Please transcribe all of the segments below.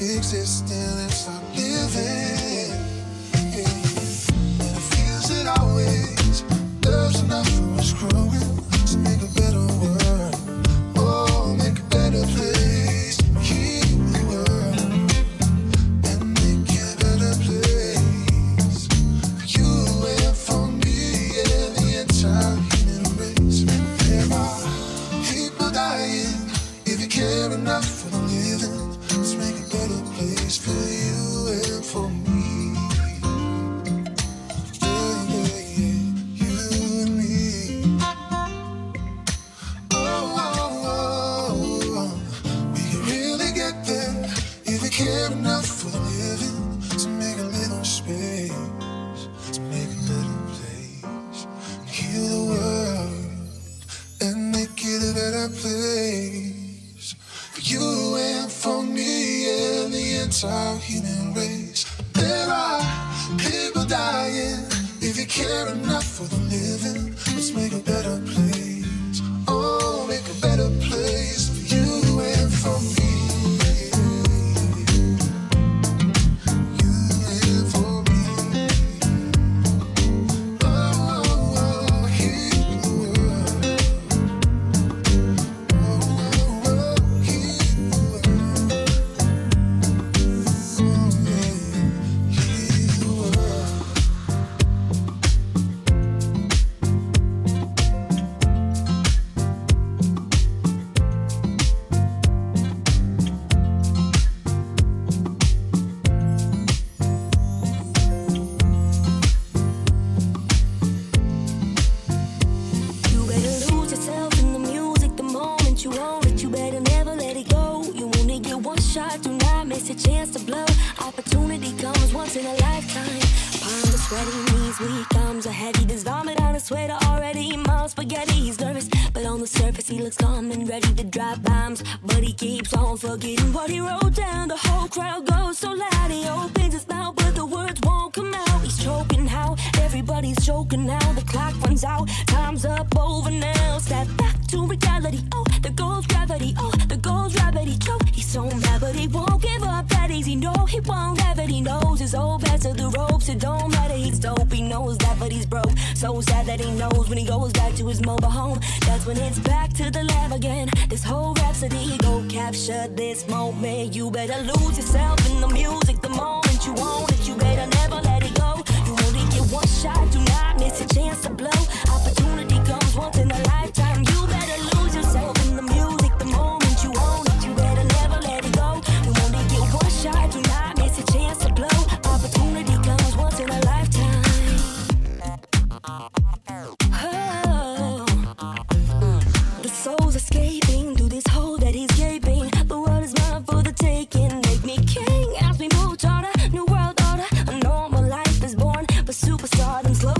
existing and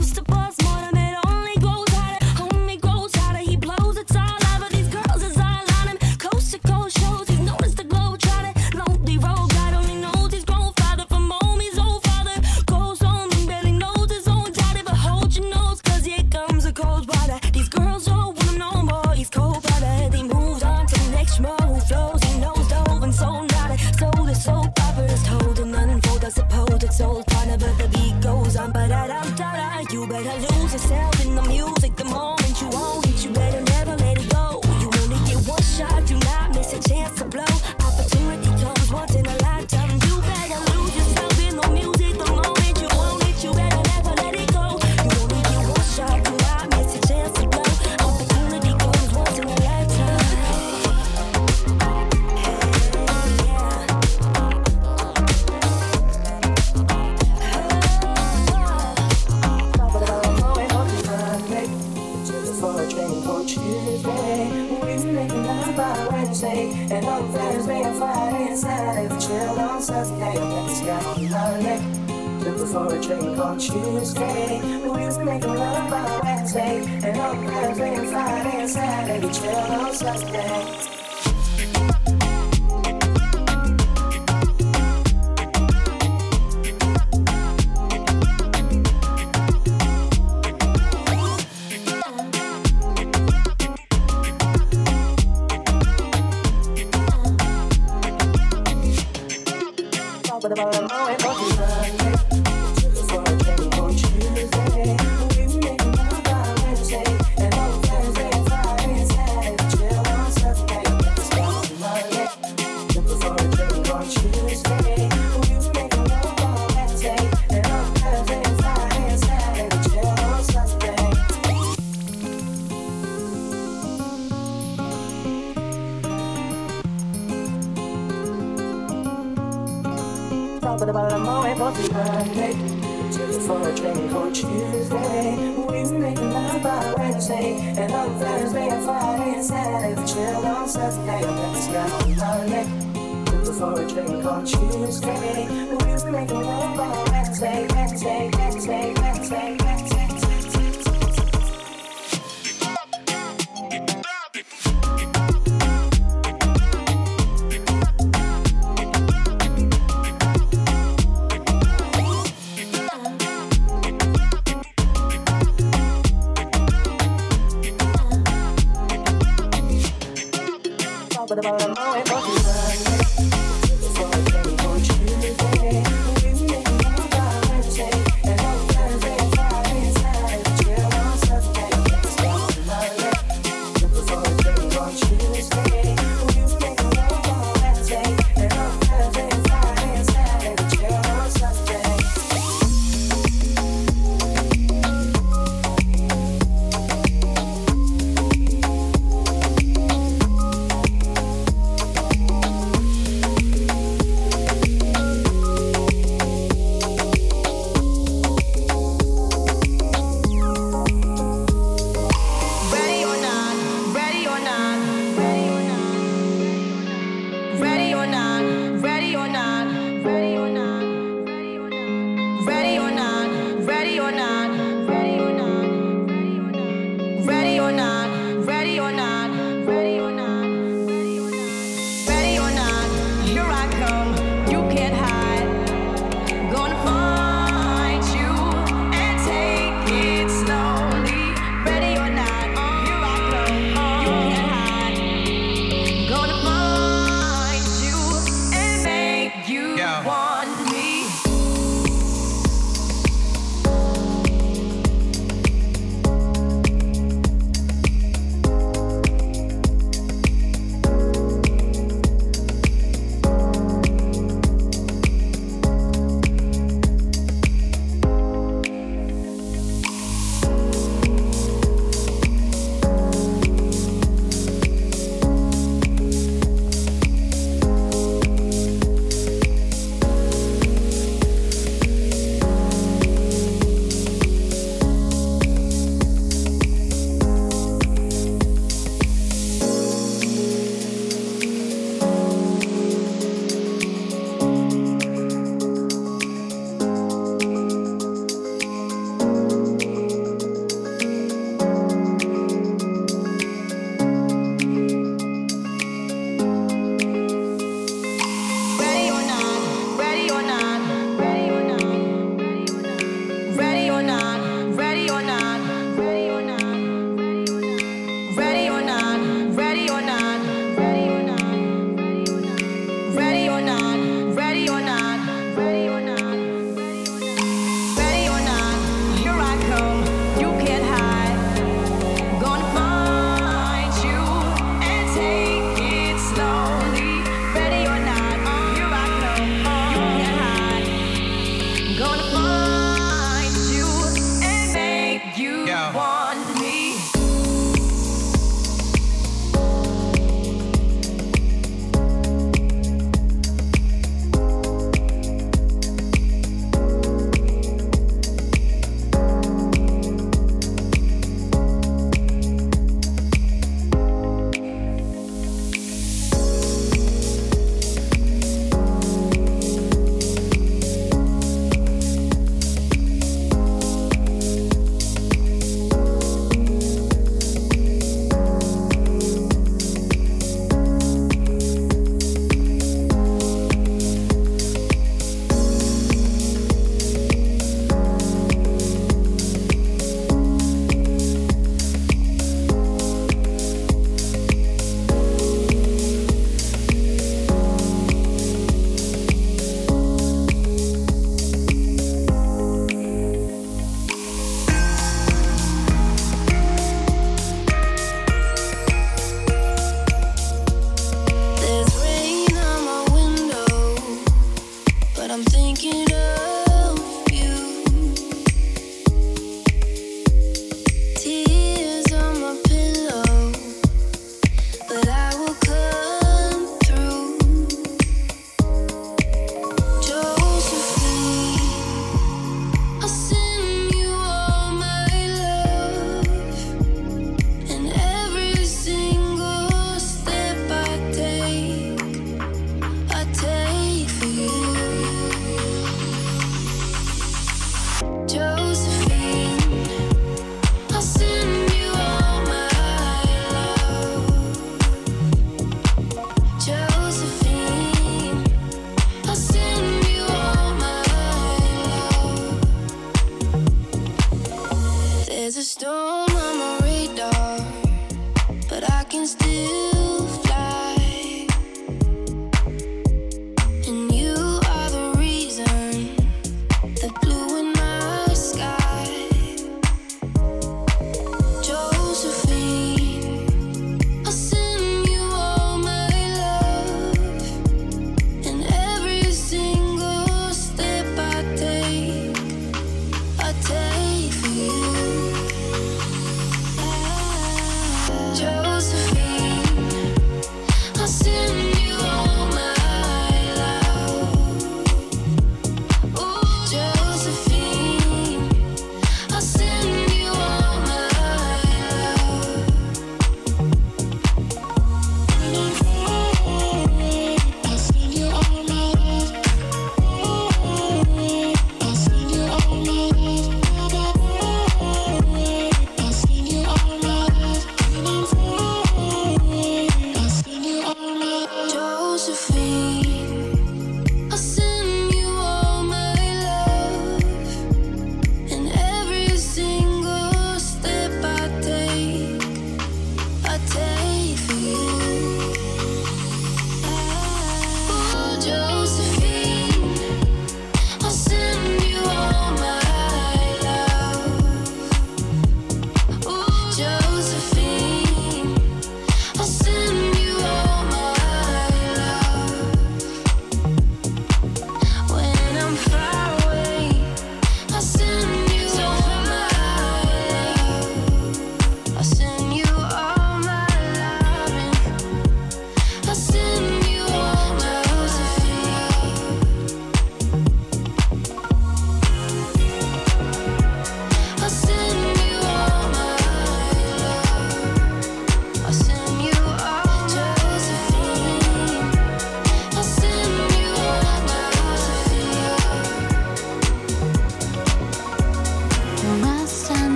close to Monday on Tuesday. We make love by Wednesday, and on Thursday and Friday and Saturday we chill on Sunday. Let's go Monday. For a drink on Tuesday, we make love on Wednesday, Wednesday, Wednesday, Wednesday, Wednesday.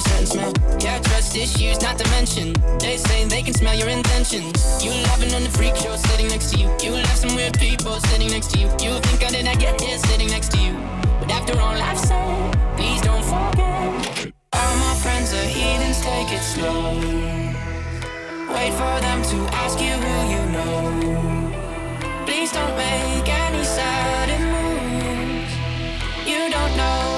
resentment. Yeah, trust issues, not to mention. They say they can smell your intentions. You laughing on the freak show sitting next to you. You left some weird people sitting next to you. You think I did not get here sitting next to you. But after all I've said, please don't forget. All my friends are heathens, take it slow. Wait for them to ask you who you know. Please don't make any sudden moves. You don't know.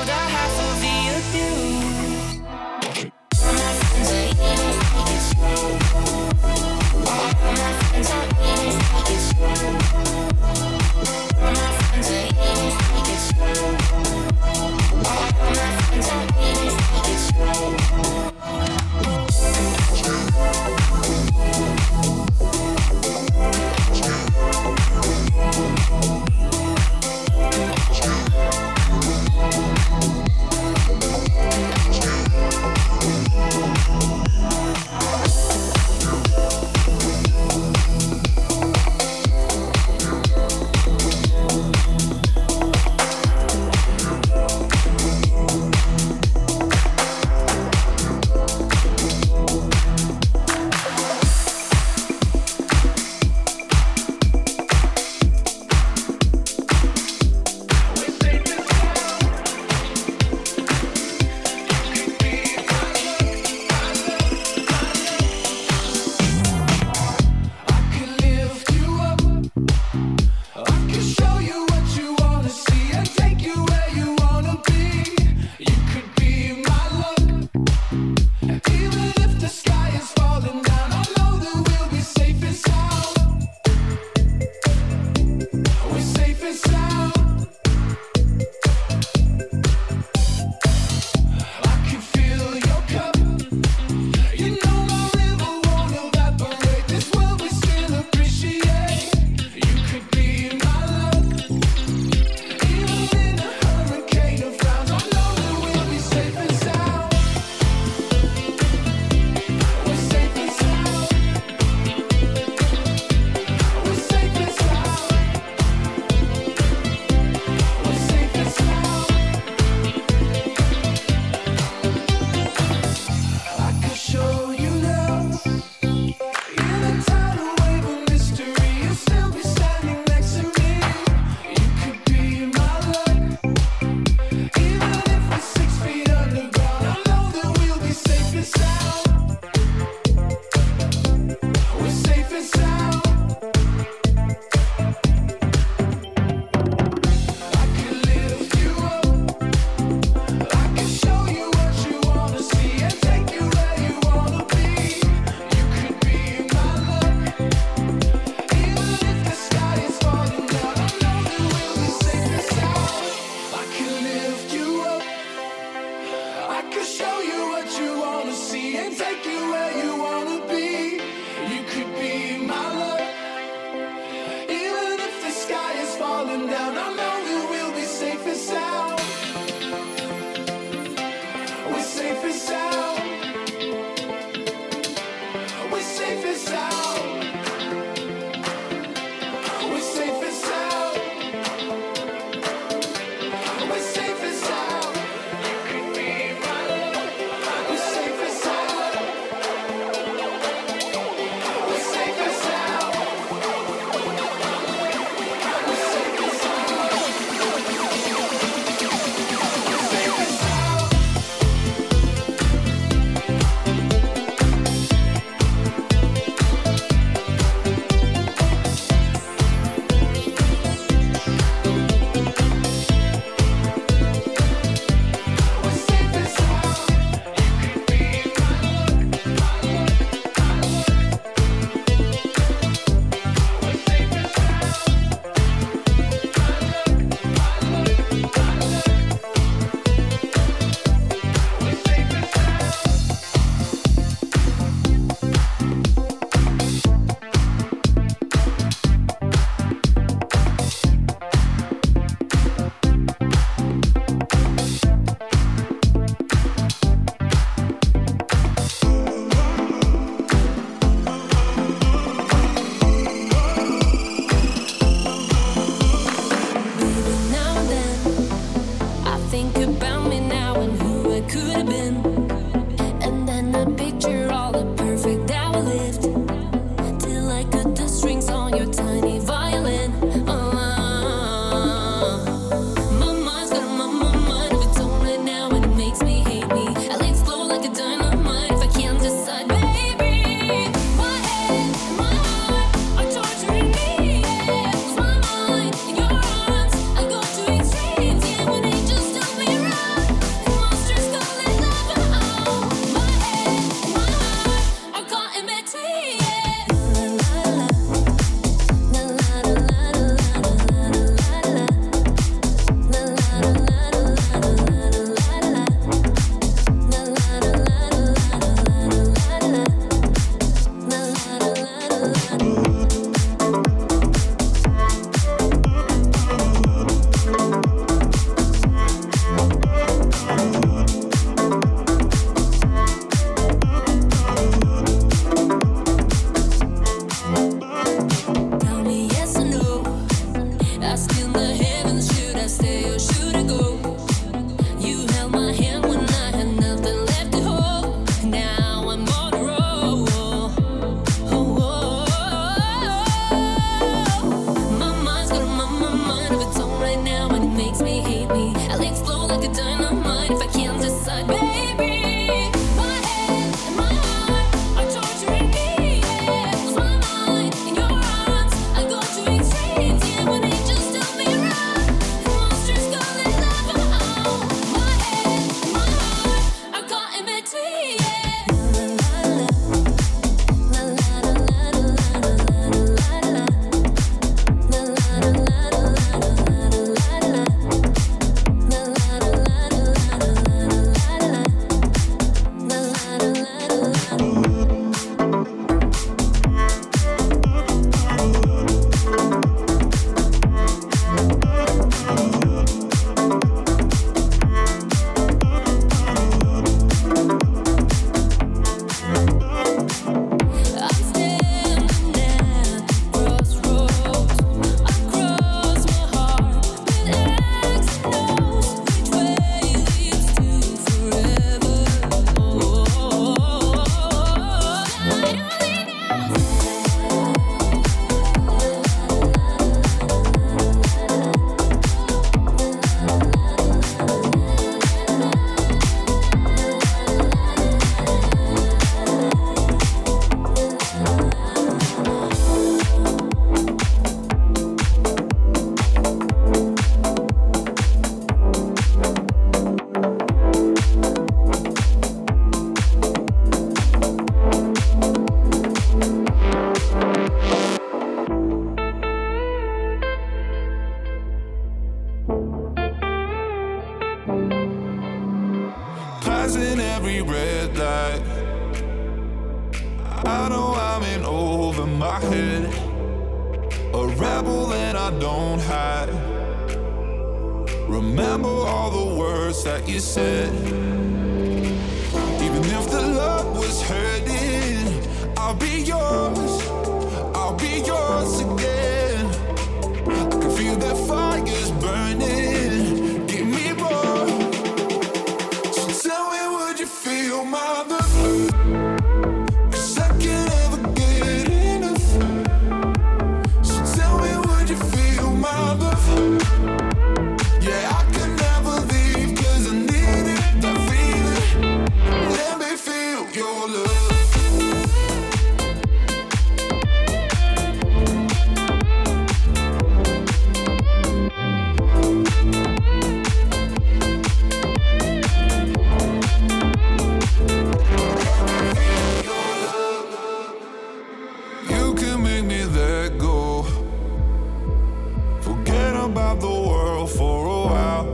about the world for a while.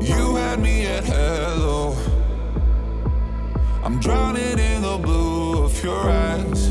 You had me at hello. I'm drowning in the blue of your eyes.